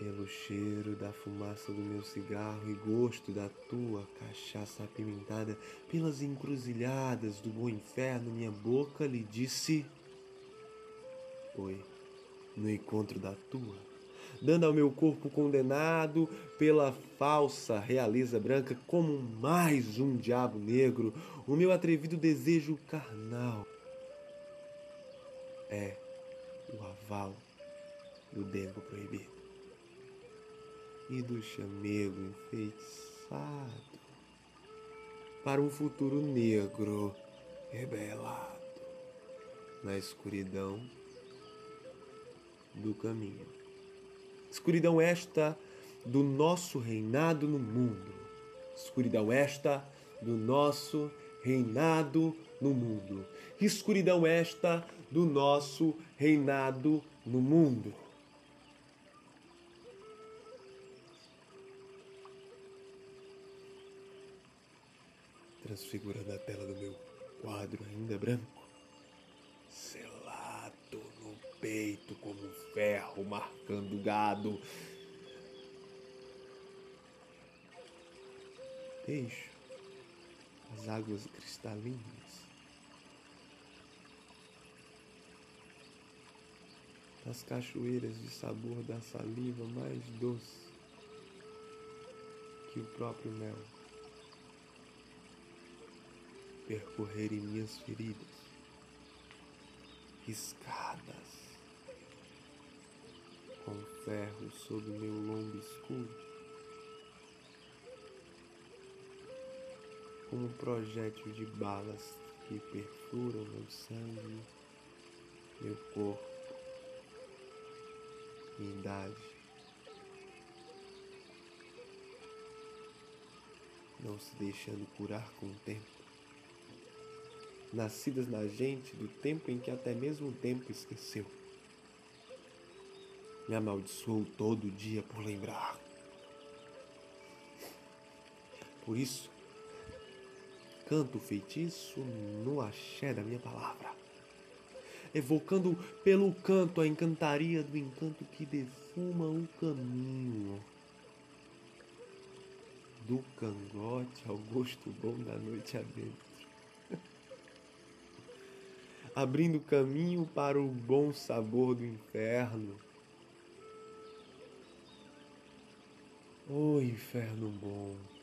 pelo cheiro da fumaça do meu cigarro e gosto da tua cachaça apimentada, pelas encruzilhadas do bom inferno, minha boca lhe disse: Oi, no encontro da tua, dando ao meu corpo condenado pela falsa realeza branca como mais um diabo negro, o meu atrevido desejo carnal. É o aval do dengo proibido e do chamego enfeitiçado para um futuro negro rebelado na escuridão do caminho. Escuridão esta do nosso reinado no mundo. Escuridão esta do nosso reinado no mundo. Escuridão esta do nosso reinado no mundo. Transfigurando a tela do meu quadro ainda branco, selado no peito como ferro marcando gado. Deixo as águas cristalinas. Das cachoeiras de sabor da saliva mais doce que o próprio mel percorrerem minhas feridas, riscadas com ferro sob meu lombo escuro, como um projétil de balas que perfuram meu sangue, meu corpo, minha idade. Não se deixando curar com o tempo nascidas na gente do tempo em que até mesmo o tempo esqueceu. Me amaldiçoou todo dia por lembrar. Por isso, canto o feitiço no axé da minha palavra, evocando pelo canto a encantaria do encanto que defuma o caminho. Do cangote ao gosto bom da noite adentro abrindo caminho para o bom sabor do inferno. Oh, inferno bom.